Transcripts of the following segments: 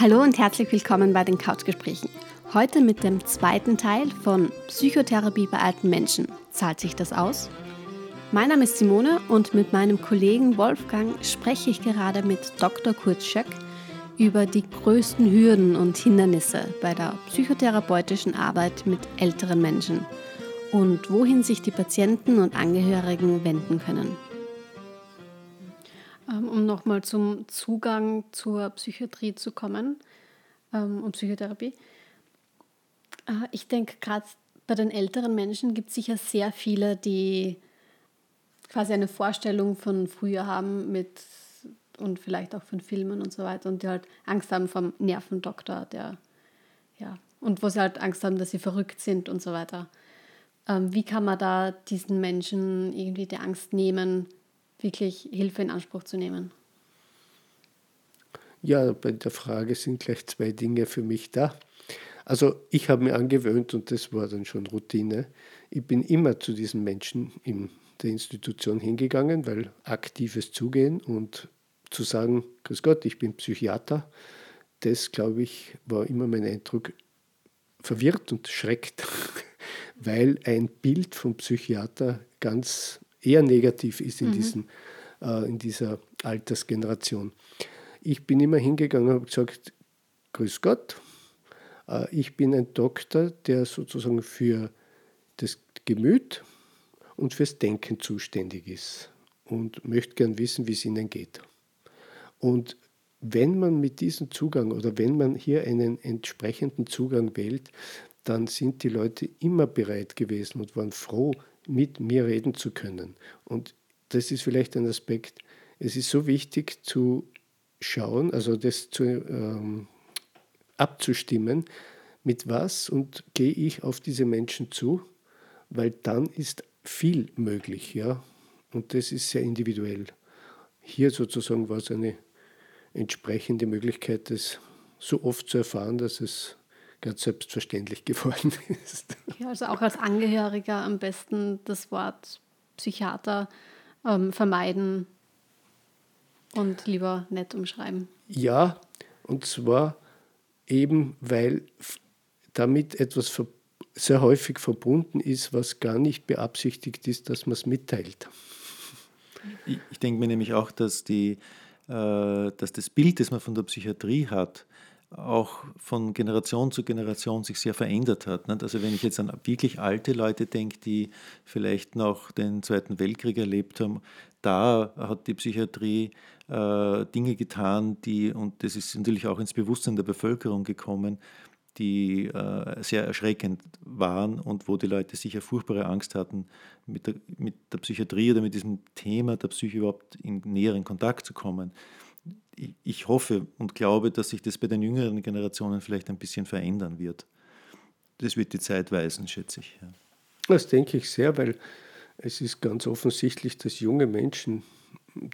Hallo und herzlich willkommen bei den Couchgesprächen. Heute mit dem zweiten Teil von Psychotherapie bei alten Menschen. Zahlt sich das aus? Mein Name ist Simone und mit meinem Kollegen Wolfgang spreche ich gerade mit Dr. Kurt Schöck über die größten Hürden und Hindernisse bei der psychotherapeutischen Arbeit mit älteren Menschen und wohin sich die Patienten und Angehörigen wenden können. Ähm, um nochmal zum Zugang zur Psychiatrie zu kommen ähm, und Psychotherapie. Äh, ich denke, gerade bei den älteren Menschen gibt es sicher sehr viele, die quasi eine Vorstellung von früher haben mit und vielleicht auch von Filmen und so weiter und die halt Angst haben vom Nervendoktor, der ja und wo sie halt Angst haben, dass sie verrückt sind und so weiter. Ähm, wie kann man da diesen Menschen irgendwie die Angst nehmen, wirklich Hilfe in Anspruch zu nehmen? Ja, bei der Frage sind gleich zwei Dinge für mich da. Also ich habe mir angewöhnt, und das war dann schon Routine, ich bin immer zu diesen Menschen in der Institution hingegangen, weil aktives Zugehen und zu sagen, Grüß Gott, ich bin Psychiater, das, glaube ich, war immer mein Eindruck, verwirrt und schreckt, weil ein Bild vom Psychiater ganz eher negativ ist in, mhm. diesen, äh, in dieser Altersgeneration. Ich bin immer hingegangen und habe gesagt, Grüß Gott, äh, ich bin ein Doktor, der sozusagen für das Gemüt und fürs Denken zuständig ist und möchte gern wissen, wie es Ihnen geht. Und wenn man mit diesem Zugang oder wenn man hier einen entsprechenden Zugang wählt, dann sind die Leute immer bereit gewesen und waren froh, mit mir reden zu können. Und das ist vielleicht ein Aspekt, es ist so wichtig zu schauen, also das zu, ähm, abzustimmen, mit was und gehe ich auf diese Menschen zu, weil dann ist viel möglich, ja, und das ist sehr individuell. Hier sozusagen war es eine entsprechende Möglichkeit, das so oft zu erfahren, dass es ganz selbstverständlich geworden ist. Ja, also auch als Angehöriger am besten das Wort Psychiater ähm, vermeiden und lieber nett umschreiben. Ja, und zwar eben, weil damit etwas sehr häufig verbunden ist, was gar nicht beabsichtigt ist, dass man es mitteilt. Ich, ich denke mir nämlich auch, dass, die, äh, dass das Bild, das man von der Psychiatrie hat, auch von Generation zu Generation sich sehr verändert hat. Also wenn ich jetzt an wirklich alte Leute denke, die vielleicht noch den Zweiten Weltkrieg erlebt haben, da hat die Psychiatrie äh, Dinge getan, die, und das ist natürlich auch ins Bewusstsein der Bevölkerung gekommen, die äh, sehr erschreckend waren und wo die Leute sicher furchtbare Angst hatten, mit der, mit der Psychiatrie oder mit diesem Thema der Psyche überhaupt in näheren Kontakt zu kommen ich hoffe und glaube, dass sich das bei den jüngeren Generationen vielleicht ein bisschen verändern wird. Das wird die Zeit weisen, schätze ich. Ja. Das denke ich sehr, weil es ist ganz offensichtlich, dass junge Menschen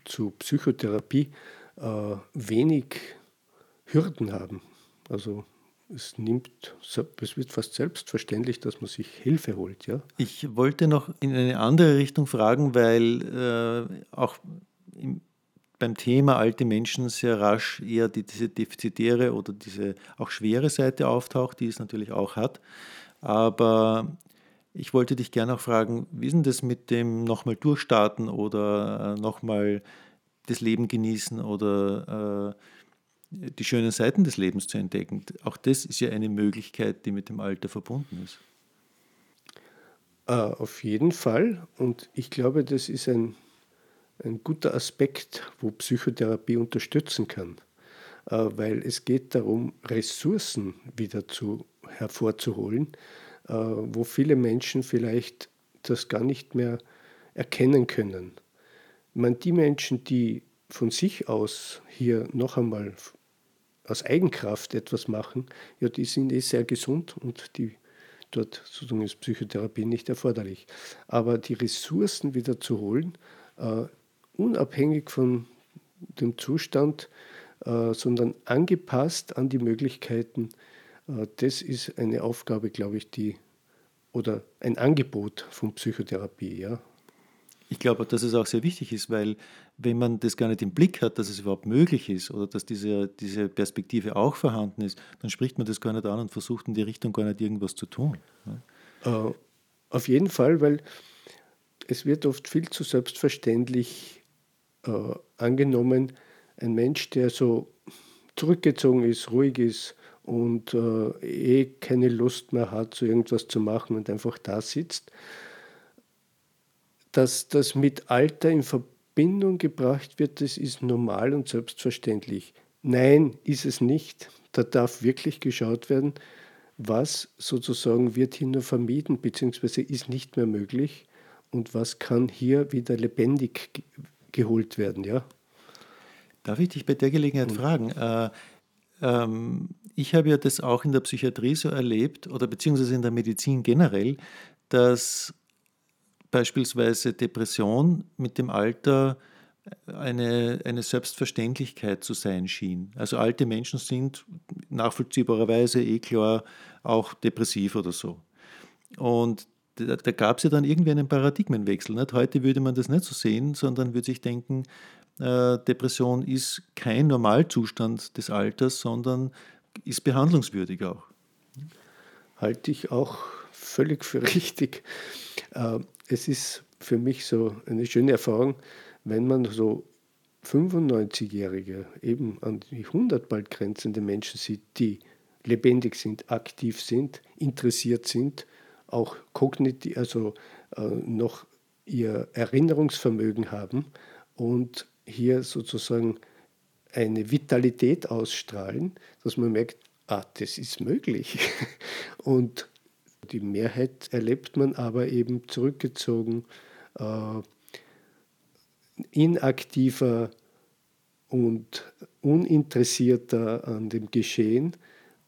zu Psychotherapie äh, wenig Hürden haben. Also es nimmt, es wird fast selbstverständlich, dass man sich Hilfe holt. Ja? Ich wollte noch in eine andere Richtung fragen, weil äh, auch im beim Thema alte Menschen sehr rasch eher die, diese defizitäre oder diese auch schwere Seite auftaucht, die es natürlich auch hat. Aber ich wollte dich gerne auch fragen, wie ist denn das mit dem nochmal durchstarten oder äh, nochmal das Leben genießen oder äh, die schönen Seiten des Lebens zu entdecken? Auch das ist ja eine Möglichkeit, die mit dem Alter verbunden ist. Äh, auf jeden Fall. Und ich glaube, das ist ein ein guter Aspekt, wo Psychotherapie unterstützen kann, äh, weil es geht darum, Ressourcen wieder zu, hervorzuholen, äh, wo viele Menschen vielleicht das gar nicht mehr erkennen können. meine, die Menschen, die von sich aus hier noch einmal aus Eigenkraft etwas machen, ja, die sind eh sehr gesund und die dort sozusagen ist Psychotherapie nicht erforderlich. Aber die Ressourcen wieder zu holen, äh, unabhängig von dem Zustand, äh, sondern angepasst an die Möglichkeiten. Äh, das ist eine Aufgabe, glaube ich, die oder ein Angebot von Psychotherapie, ja. Ich glaube, dass es auch sehr wichtig ist, weil wenn man das gar nicht im Blick hat, dass es überhaupt möglich ist oder dass diese, diese Perspektive auch vorhanden ist, dann spricht man das gar nicht an und versucht in die Richtung gar nicht irgendwas zu tun. Äh, auf jeden Fall, weil es wird oft viel zu selbstverständlich äh, angenommen, ein Mensch, der so zurückgezogen ist, ruhig ist und äh, eh keine Lust mehr hat, so irgendwas zu machen und einfach da sitzt, dass das mit Alter in Verbindung gebracht wird, das ist normal und selbstverständlich. Nein, ist es nicht. Da darf wirklich geschaut werden, was sozusagen wird hier nur vermieden, beziehungsweise ist nicht mehr möglich und was kann hier wieder lebendig geholt werden. Ja? Darf ich dich bei der Gelegenheit mhm. fragen? Äh, ähm, ich habe ja das auch in der Psychiatrie so erlebt oder beziehungsweise in der Medizin generell, dass beispielsweise Depression mit dem Alter eine, eine Selbstverständlichkeit zu sein schien. Also alte Menschen sind nachvollziehbarerweise eh klar auch depressiv oder so. Und da, da gab es ja dann irgendwie einen Paradigmenwechsel. Nicht? Heute würde man das nicht so sehen, sondern würde sich denken, äh, Depression ist kein Normalzustand des Alters, sondern ist behandlungswürdig auch. Halte ich auch völlig für richtig. Äh, es ist für mich so eine schöne Erfahrung, wenn man so 95-Jährige, eben an die 100 bald grenzende Menschen sieht, die lebendig sind, aktiv sind, interessiert sind, auch kognitiv, also äh, noch ihr Erinnerungsvermögen haben und hier sozusagen eine Vitalität ausstrahlen, dass man merkt, ah, das ist möglich. Und die Mehrheit erlebt man aber eben zurückgezogen, äh, inaktiver und uninteressierter an dem Geschehen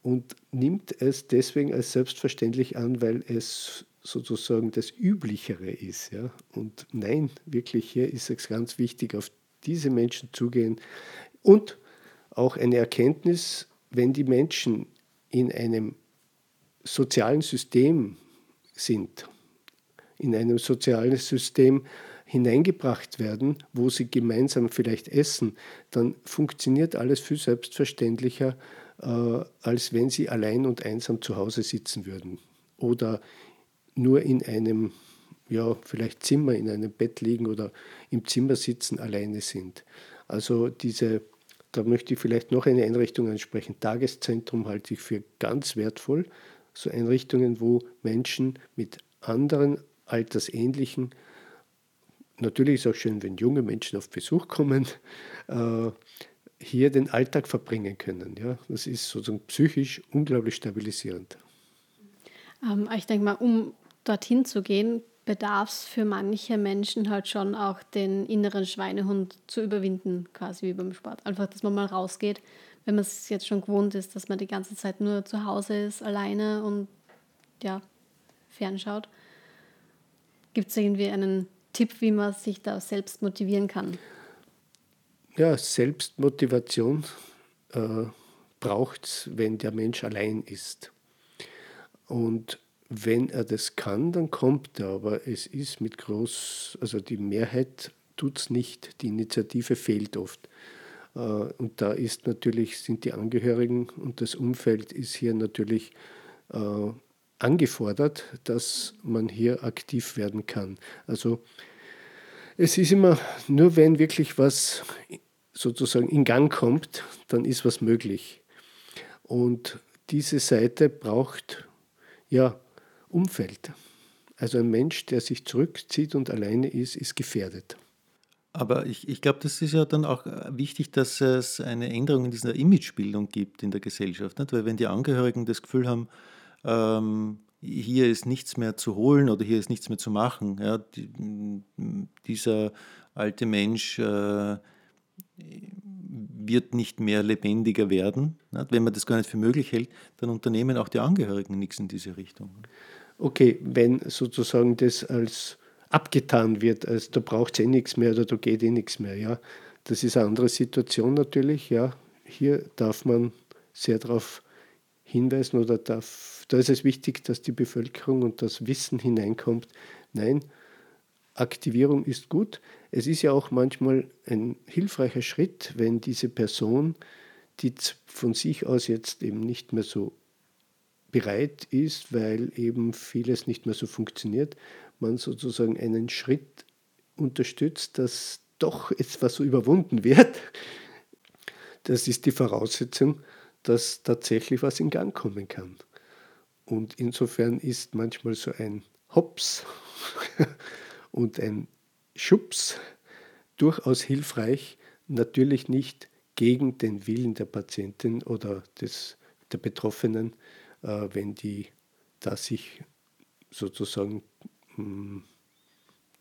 und nimmt es deswegen als selbstverständlich an, weil es sozusagen das Üblichere ist. Ja? Und nein, wirklich hier ist es ganz wichtig, auf diese Menschen zugehen und auch eine Erkenntnis, wenn die Menschen in einem sozialen System sind, in einem sozialen System hineingebracht werden, wo sie gemeinsam vielleicht essen, dann funktioniert alles viel selbstverständlicher, als wenn sie allein und einsam zu Hause sitzen würden oder nur in einem, ja, vielleicht Zimmer, in einem Bett liegen oder im Zimmer sitzen, alleine sind. Also diese, da möchte ich vielleicht noch eine Einrichtung ansprechen. Tageszentrum halte ich für ganz wertvoll so Einrichtungen, wo Menschen mit anderen altersähnlichen, natürlich ist es auch schön, wenn junge Menschen auf Besuch kommen, äh, hier den Alltag verbringen können. Ja? Das ist sozusagen psychisch unglaublich stabilisierend. Ähm, ich denke mal, um dorthin zu gehen, bedarf es für manche Menschen halt schon auch den inneren Schweinehund zu überwinden, quasi wie beim Sport. Einfach, dass man mal rausgeht, wenn man es jetzt schon gewohnt ist, dass man die ganze Zeit nur zu Hause ist, alleine und ja, fernschaut. Gibt es irgendwie einen Tipp, wie man sich da selbst motivieren kann? Ja, Selbstmotivation äh, braucht es, wenn der Mensch allein ist. Und wenn er das kann, dann kommt er, aber es ist mit groß, also die Mehrheit tut es nicht, die Initiative fehlt oft. Äh, und da ist natürlich, sind die Angehörigen und das Umfeld ist hier natürlich äh, angefordert, dass man hier aktiv werden kann. Also es ist immer, nur wenn wirklich was sozusagen in Gang kommt, dann ist was möglich. Und diese Seite braucht ja Umfeld. Also ein Mensch, der sich zurückzieht und alleine ist, ist gefährdet. Aber ich, ich glaube, das ist ja dann auch äh, wichtig, dass es eine Änderung in dieser Imagebildung gibt in der Gesellschaft. Nicht? Weil wenn die Angehörigen das Gefühl haben, ähm, hier ist nichts mehr zu holen oder hier ist nichts mehr zu machen, ja, die, dieser alte Mensch äh, wird nicht mehr lebendiger werden. Wenn man das gar nicht für möglich hält, dann unternehmen auch die Angehörigen nichts in diese Richtung. Okay, wenn sozusagen das als abgetan wird, als da braucht es eh nichts mehr oder da geht eh nichts mehr. Ja. Das ist eine andere Situation natürlich. Ja. Hier darf man sehr darauf hinweisen oder darf, da ist es wichtig, dass die Bevölkerung und das Wissen hineinkommt. Nein, Aktivierung ist gut. Es ist ja auch manchmal ein hilfreicher Schritt, wenn diese Person, die von sich aus jetzt eben nicht mehr so bereit ist, weil eben vieles nicht mehr so funktioniert, man sozusagen einen Schritt unterstützt, dass doch etwas so überwunden wird. Das ist die Voraussetzung, dass tatsächlich was in Gang kommen kann. Und insofern ist manchmal so ein Hops und ein Schubs durchaus hilfreich, natürlich nicht gegen den Willen der Patientin oder des, der Betroffenen, äh, wenn die da sich sozusagen mh, hm,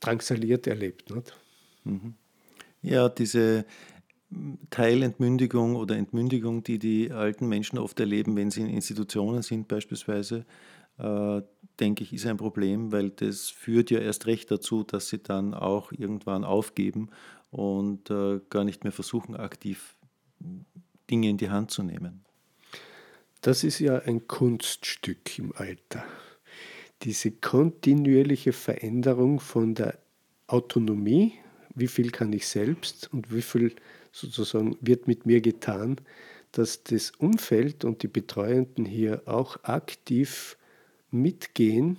drangsaliert erlebt. Nicht? Mhm. Ja, diese Teilentmündigung oder Entmündigung, die die alten Menschen oft erleben, wenn sie in Institutionen sind beispielsweise, äh, denke ich, ist ein Problem, weil das führt ja erst recht dazu, dass sie dann auch irgendwann aufgeben und äh, gar nicht mehr versuchen, aktiv Dinge in die Hand zu nehmen. Das ist ja ein Kunststück im Alter. Diese kontinuierliche Veränderung von der Autonomie, wie viel kann ich selbst und wie viel sozusagen wird mit mir getan, dass das Umfeld und die Betreuenden hier auch aktiv mitgehen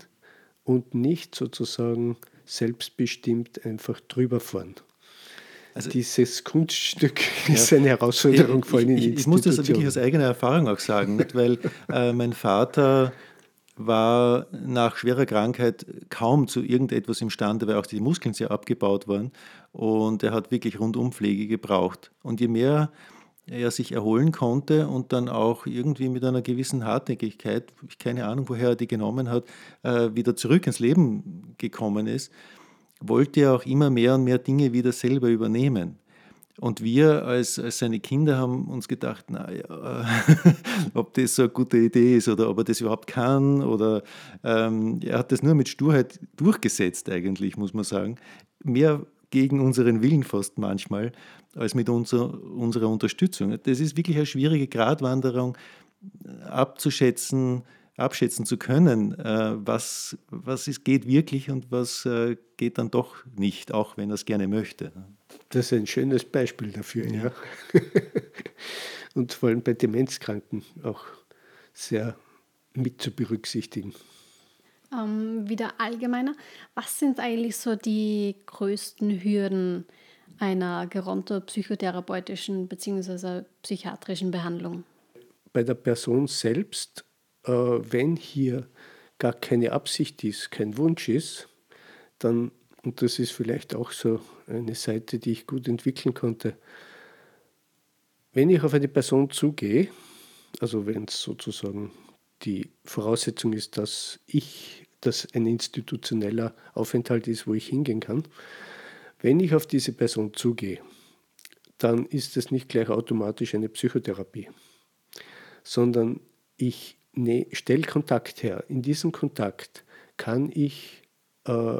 und nicht sozusagen selbstbestimmt einfach drüber fahren. Also, Dieses Kunststück ja, ist eine Herausforderung, vor allem in ich, ich muss das wirklich aus eigener Erfahrung auch sagen, nicht? weil äh, mein Vater war nach schwerer Krankheit kaum zu irgendetwas imstande, weil auch die Muskeln sehr abgebaut waren und er hat wirklich Rundumpflege gebraucht. Und je mehr er sich erholen konnte und dann auch irgendwie mit einer gewissen Hartnäckigkeit, keine Ahnung, woher er die genommen hat, äh, wieder zurück ins Leben gekommen ist, wollte er auch immer mehr und mehr Dinge wieder selber übernehmen. Und wir als, als seine Kinder haben uns gedacht, naja, ob das so eine gute Idee ist oder ob er das überhaupt kann. Oder ähm, er hat das nur mit Sturheit durchgesetzt, eigentlich, muss man sagen. Mehr gegen unseren Willen fast manchmal, als mit unser, unserer Unterstützung. Das ist wirklich eine schwierige Gratwanderung abzuschätzen, abschätzen zu können, äh, was, was ist, geht wirklich und was äh, geht dann doch nicht, auch wenn er es gerne möchte. Das ist ein schönes Beispiel dafür, ja. ja. und vor allem bei Demenzkranken auch sehr mit zu berücksichtigen ähm, wieder allgemeiner. Was sind eigentlich so die größten Hürden einer gerontopsychotherapeutischen bzw. psychiatrischen Behandlung? Bei der Person selbst, äh, wenn hier gar keine Absicht ist, kein Wunsch ist, dann, und das ist vielleicht auch so eine Seite, die ich gut entwickeln konnte, wenn ich auf eine Person zugehe, also wenn es sozusagen die Voraussetzung ist, dass ich, dass ein institutioneller Aufenthalt ist, wo ich hingehen kann. Wenn ich auf diese Person zugehe, dann ist es nicht gleich automatisch eine Psychotherapie, sondern ich ne, stelle Kontakt her. In diesem Kontakt kann ich äh,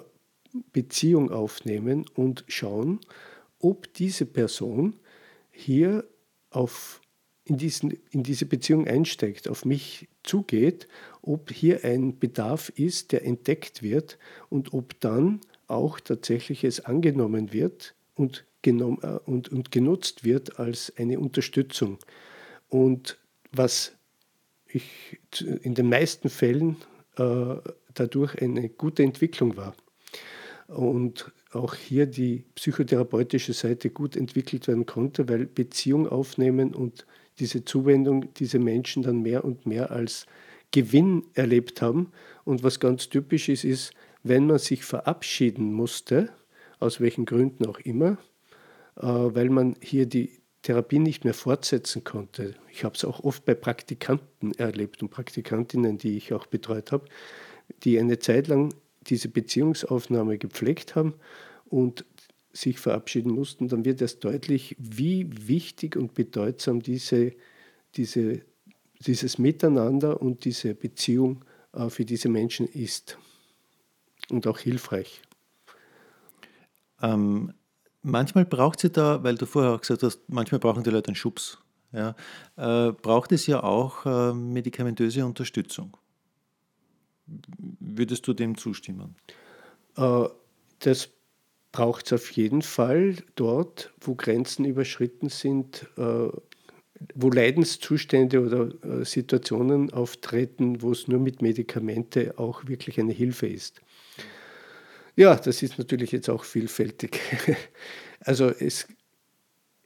Beziehung aufnehmen und schauen, ob diese Person hier auf in, diesen, in diese Beziehung einsteigt, auf mich zugeht, ob hier ein Bedarf ist, der entdeckt wird und ob dann auch tatsächlich es angenommen wird und, genommen, äh, und, und genutzt wird als eine Unterstützung. Und was ich in den meisten Fällen äh, dadurch eine gute Entwicklung war. Und auch hier die psychotherapeutische Seite gut entwickelt werden konnte, weil Beziehung aufnehmen und diese Zuwendung diese Menschen dann mehr und mehr als Gewinn erlebt haben. Und was ganz typisch ist, ist, wenn man sich verabschieden musste, aus welchen Gründen auch immer, äh, weil man hier die Therapie nicht mehr fortsetzen konnte. Ich habe es auch oft bei Praktikanten erlebt und Praktikantinnen, die ich auch betreut habe, die eine Zeit lang diese Beziehungsaufnahme gepflegt haben und sich verabschieden mussten, dann wird erst deutlich, wie wichtig und bedeutsam diese, diese, dieses Miteinander und diese Beziehung äh, für diese Menschen ist und auch hilfreich. Ähm, manchmal braucht sie da, weil du vorher auch gesagt hast, manchmal brauchen die Leute einen Schubs. Ja, äh, braucht es ja auch äh, medikamentöse Unterstützung. Würdest du dem zustimmen? Äh, das braucht es auf jeden Fall dort, wo Grenzen überschritten sind, äh, wo Leidenszustände oder äh, Situationen auftreten, wo es nur mit Medikamente auch wirklich eine Hilfe ist. Ja, das ist natürlich jetzt auch vielfältig. Also es,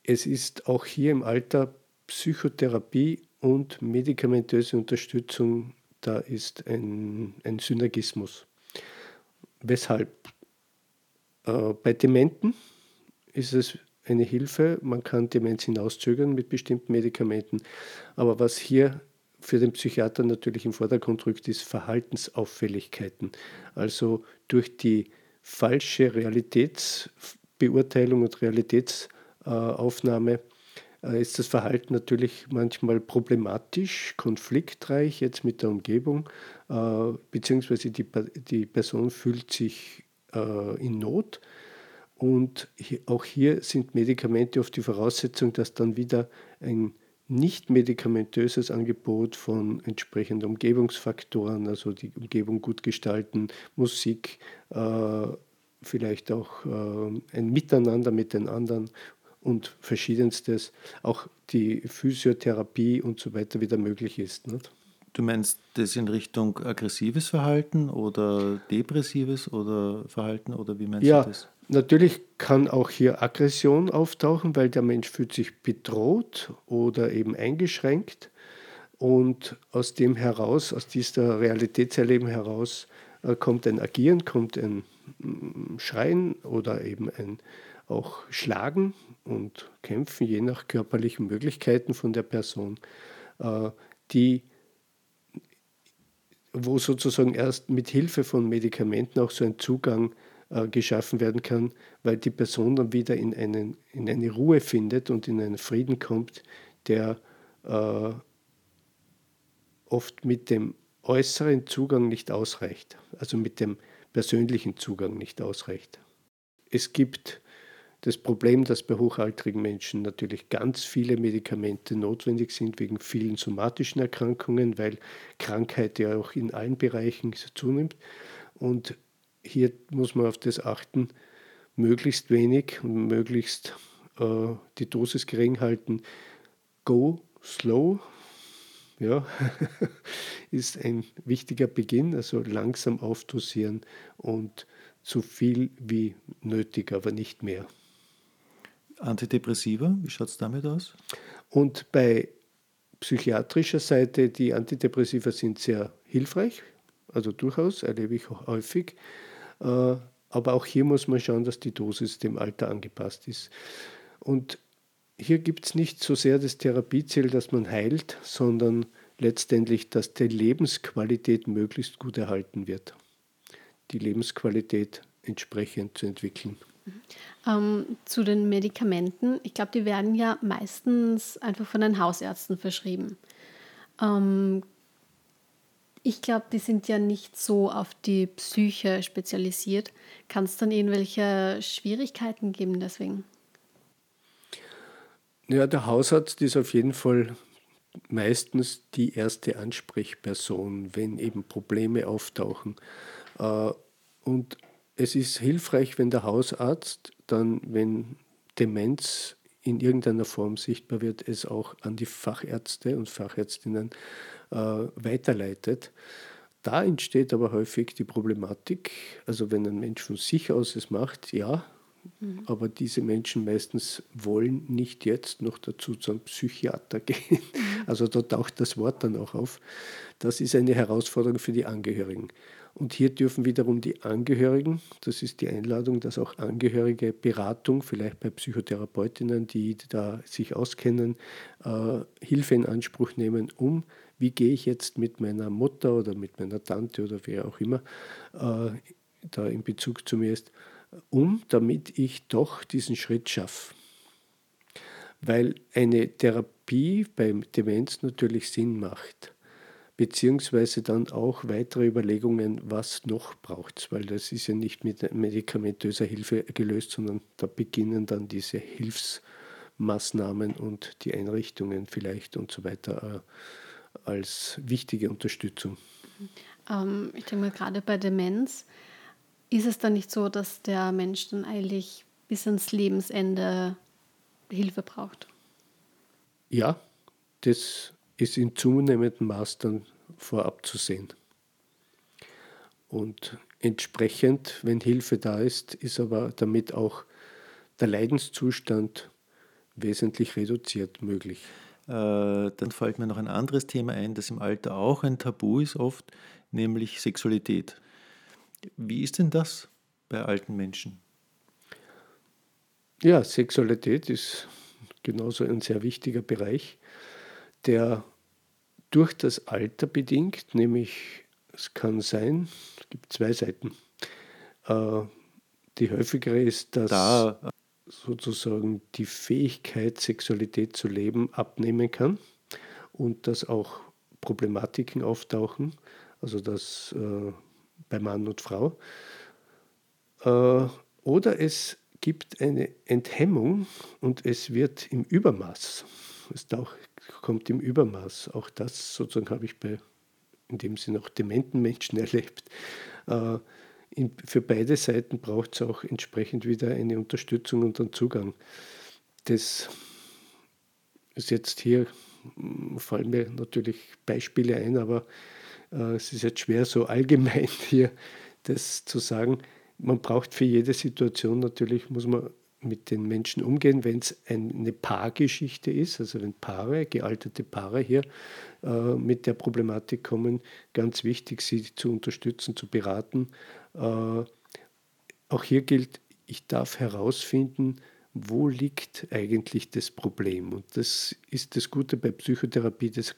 es ist auch hier im Alter Psychotherapie und medikamentöse Unterstützung, da ist ein, ein Synergismus. Weshalb? Äh, bei Dementen ist es eine Hilfe. Man kann Demenz hinauszögern mit bestimmten Medikamenten. Aber was hier für den Psychiater natürlich im Vordergrund rückt, ist Verhaltensauffälligkeiten. Also durch die falsche Realitätsbeurteilung und Realitätsaufnahme äh, ist das Verhalten natürlich manchmal problematisch, konfliktreich jetzt mit der Umgebung, äh, beziehungsweise die, die Person fühlt sich in Not und auch hier sind Medikamente oft die Voraussetzung, dass dann wieder ein nicht medikamentöses Angebot von entsprechenden Umgebungsfaktoren, also die Umgebung gut gestalten, Musik, äh, vielleicht auch äh, ein Miteinander mit den anderen und verschiedenstes, auch die Physiotherapie und so weiter wieder möglich ist. Nicht? Du meinst das in Richtung aggressives Verhalten oder depressives oder Verhalten oder wie meinst ja, du das? Natürlich kann auch hier Aggression auftauchen, weil der Mensch fühlt sich bedroht oder eben eingeschränkt. Und aus dem heraus, aus dieser Realitätserleben heraus, äh, kommt ein Agieren, kommt ein mm, Schreien oder eben ein auch Schlagen und Kämpfen, je nach körperlichen Möglichkeiten von der Person, äh, die wo sozusagen erst mit Hilfe von Medikamenten auch so ein Zugang äh, geschaffen werden kann, weil die Person dann wieder in, einen, in eine Ruhe findet und in einen Frieden kommt, der äh, oft mit dem äußeren Zugang nicht ausreicht, also mit dem persönlichen Zugang nicht ausreicht. Es gibt das Problem, dass bei hochaltrigen Menschen natürlich ganz viele Medikamente notwendig sind wegen vielen somatischen Erkrankungen, weil Krankheit ja auch in allen Bereichen zunimmt. Und hier muss man auf das achten, möglichst wenig und möglichst äh, die Dosis gering halten. Go slow, ja, ist ein wichtiger Beginn, also langsam aufdosieren und so viel wie nötig, aber nicht mehr. Antidepressiva, wie schaut es damit aus? Und bei psychiatrischer Seite, die Antidepressiva sind sehr hilfreich, also durchaus, erlebe ich auch häufig. Äh, aber auch hier muss man schauen, dass die Dosis dem Alter angepasst ist. Und hier gibt es nicht so sehr das Therapieziel, dass man heilt, sondern letztendlich, dass die Lebensqualität möglichst gut erhalten wird. Die Lebensqualität entsprechend zu entwickeln. Ähm, zu den Medikamenten. Ich glaube, die werden ja meistens einfach von den Hausärzten verschrieben. Ähm, ich glaube, die sind ja nicht so auf die Psyche spezialisiert. Kann es dann irgendwelche Schwierigkeiten geben deswegen? Ja, der Hausarzt ist auf jeden Fall meistens die erste Ansprechperson, wenn eben Probleme auftauchen. Äh, und es ist hilfreich, wenn der Hausarzt dann, wenn Demenz in irgendeiner Form sichtbar wird, es auch an die Fachärzte und Fachärztinnen äh, weiterleitet. Da entsteht aber häufig die Problematik, also wenn ein Mensch von sich aus es macht, ja, mhm. aber diese Menschen meistens wollen nicht jetzt noch dazu zum Psychiater gehen. Also da taucht das Wort dann auch auf. Das ist eine Herausforderung für die Angehörigen. Und hier dürfen wiederum die Angehörigen, das ist die Einladung, dass auch Angehörige Beratung, vielleicht bei Psychotherapeutinnen, die da sich auskennen, äh, Hilfe in Anspruch nehmen, um, wie gehe ich jetzt mit meiner Mutter oder mit meiner Tante oder wer auch immer äh, da in Bezug zu mir ist, um, damit ich doch diesen Schritt schaffe. Weil eine Therapie bei Demenz natürlich Sinn macht beziehungsweise dann auch weitere Überlegungen, was noch braucht es, weil das ist ja nicht mit medikamentöser Hilfe gelöst, sondern da beginnen dann diese Hilfsmaßnahmen und die Einrichtungen vielleicht und so weiter äh, als wichtige Unterstützung. Ähm, ich denke mal, gerade bei Demenz ist es dann nicht so, dass der Mensch dann eigentlich bis ans Lebensende Hilfe braucht? Ja, das ist in zunehmendem Maß dann vorab zu sehen. Und entsprechend, wenn Hilfe da ist, ist aber damit auch der Leidenszustand wesentlich reduziert möglich. Äh, dann fällt mir noch ein anderes Thema ein, das im Alter auch ein Tabu ist oft, nämlich Sexualität. Wie ist denn das bei alten Menschen? Ja, Sexualität ist genauso ein sehr wichtiger Bereich, der durch das Alter bedingt, nämlich es kann sein, es gibt zwei Seiten. Äh, die häufigere ist, dass da. sozusagen die Fähigkeit, Sexualität zu leben, abnehmen kann und dass auch Problematiken auftauchen, also dass äh, bei Mann und Frau. Äh, oder es gibt eine Enthemmung und es wird im Übermaß, es kommt im Übermaß, auch das sozusagen habe ich bei, in dem Sinne auch dementen Menschen erlebt. Äh, für beide Seiten braucht es auch entsprechend wieder eine Unterstützung und einen Zugang. Das ist jetzt hier, hm, fallen mir natürlich Beispiele ein, aber es ist jetzt schwer, so allgemein hier das zu sagen. Man braucht für jede Situation natürlich, muss man mit den Menschen umgehen, wenn es eine Paargeschichte ist, also wenn Paare, gealterte Paare hier äh, mit der Problematik kommen, ganz wichtig, sie zu unterstützen, zu beraten. Äh, auch hier gilt, ich darf herausfinden, wo liegt eigentlich das Problem. Und das ist das Gute bei Psychotherapie, das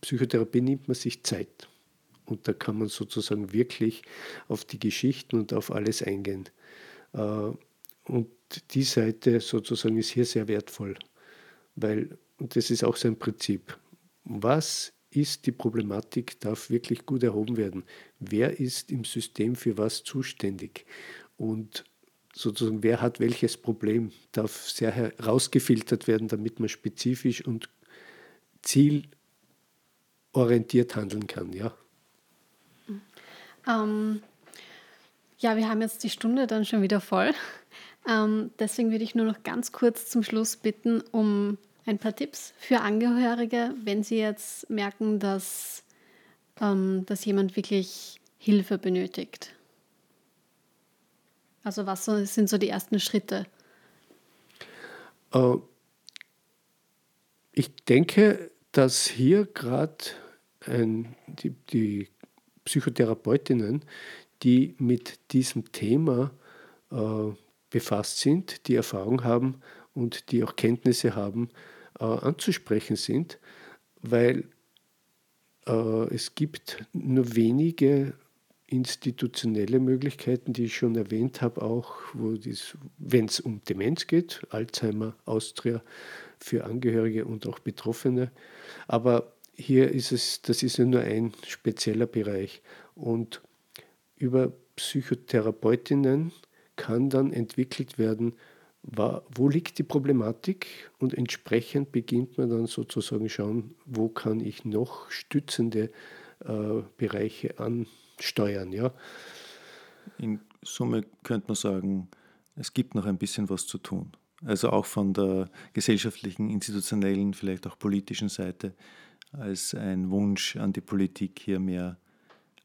Psychotherapie nimmt man sich Zeit. Und da kann man sozusagen wirklich auf die Geschichten und auf alles eingehen. Äh, und die Seite sozusagen ist hier sehr wertvoll, weil, und das ist auch sein Prinzip, was ist die Problematik, darf wirklich gut erhoben werden. Wer ist im System für was zuständig? Und sozusagen, wer hat welches Problem, darf sehr herausgefiltert werden, damit man spezifisch und ziel orientiert handeln kann, ja. Ähm, ja, wir haben jetzt die Stunde dann schon wieder voll. Ähm, deswegen würde ich nur noch ganz kurz zum Schluss bitten um ein paar Tipps für Angehörige, wenn sie jetzt merken, dass, ähm, dass jemand wirklich Hilfe benötigt. Also was sind so die ersten Schritte? Äh, ich denke, dass hier gerade ein, die, die Psychotherapeutinnen, die mit diesem Thema äh, befasst sind, die Erfahrung haben und die auch Kenntnisse haben, äh, anzusprechen sind, weil äh, es gibt nur wenige institutionelle Möglichkeiten, die ich schon erwähnt habe, auch wenn es um Demenz geht, Alzheimer, Austria für Angehörige und auch Betroffene. Aber hier ist es, das ist ja nur ein spezieller Bereich. Und über Psychotherapeutinnen kann dann entwickelt werden, wo liegt die Problematik und entsprechend beginnt man dann sozusagen schauen, wo kann ich noch stützende äh, Bereiche ansteuern. Ja? In Summe könnte man sagen, es gibt noch ein bisschen was zu tun. Also auch von der gesellschaftlichen, institutionellen, vielleicht auch politischen Seite als ein Wunsch an die Politik, hier mehr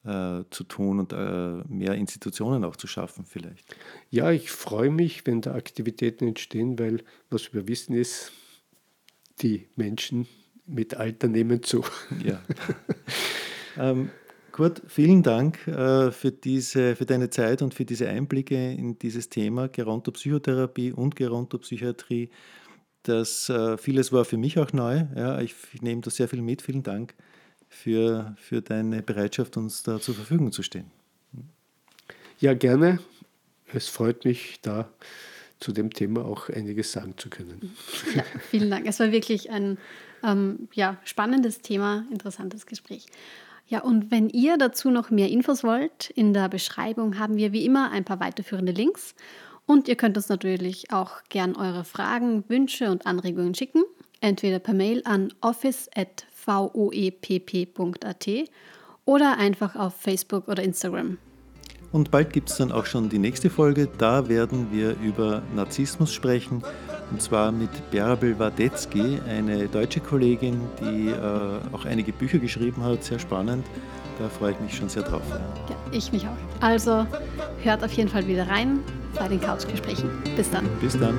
äh, zu tun und äh, mehr Institutionen auch zu schaffen vielleicht. Ja, ich freue mich, wenn da Aktivitäten entstehen, weil was wir wissen ist, die Menschen mit Alter nehmen zu. Ja. ähm, Kurt, vielen Dank äh, für, diese, für deine Zeit und für diese Einblicke in dieses Thema Gerontopsychotherapie und Gerontopsychiatrie. Das äh, vieles war für mich auch neu. Ja, ich, ich nehme da sehr viel mit. Vielen Dank für, für deine Bereitschaft, uns da zur Verfügung zu stehen. Ja, gerne. Es freut mich, da zu dem Thema auch einiges sagen zu können. Ja, vielen Dank. Es war wirklich ein ähm, ja, spannendes Thema, interessantes Gespräch. Ja, und wenn ihr dazu noch mehr Infos wollt, in der Beschreibung haben wir wie immer ein paar weiterführende Links. Und ihr könnt uns natürlich auch gern eure Fragen, Wünsche und Anregungen schicken, entweder per Mail an office.voepp.at oder einfach auf Facebook oder Instagram. Und bald gibt es dann auch schon die nächste Folge. Da werden wir über Narzissmus sprechen. Und zwar mit Bärbel Wadetzky, eine deutsche Kollegin, die äh, auch einige Bücher geschrieben hat. Sehr spannend. Da freue ich mich schon sehr drauf. Ja, ich mich auch. Also hört auf jeden Fall wieder rein bei den Couchgesprächen. Bis dann. Bis dann.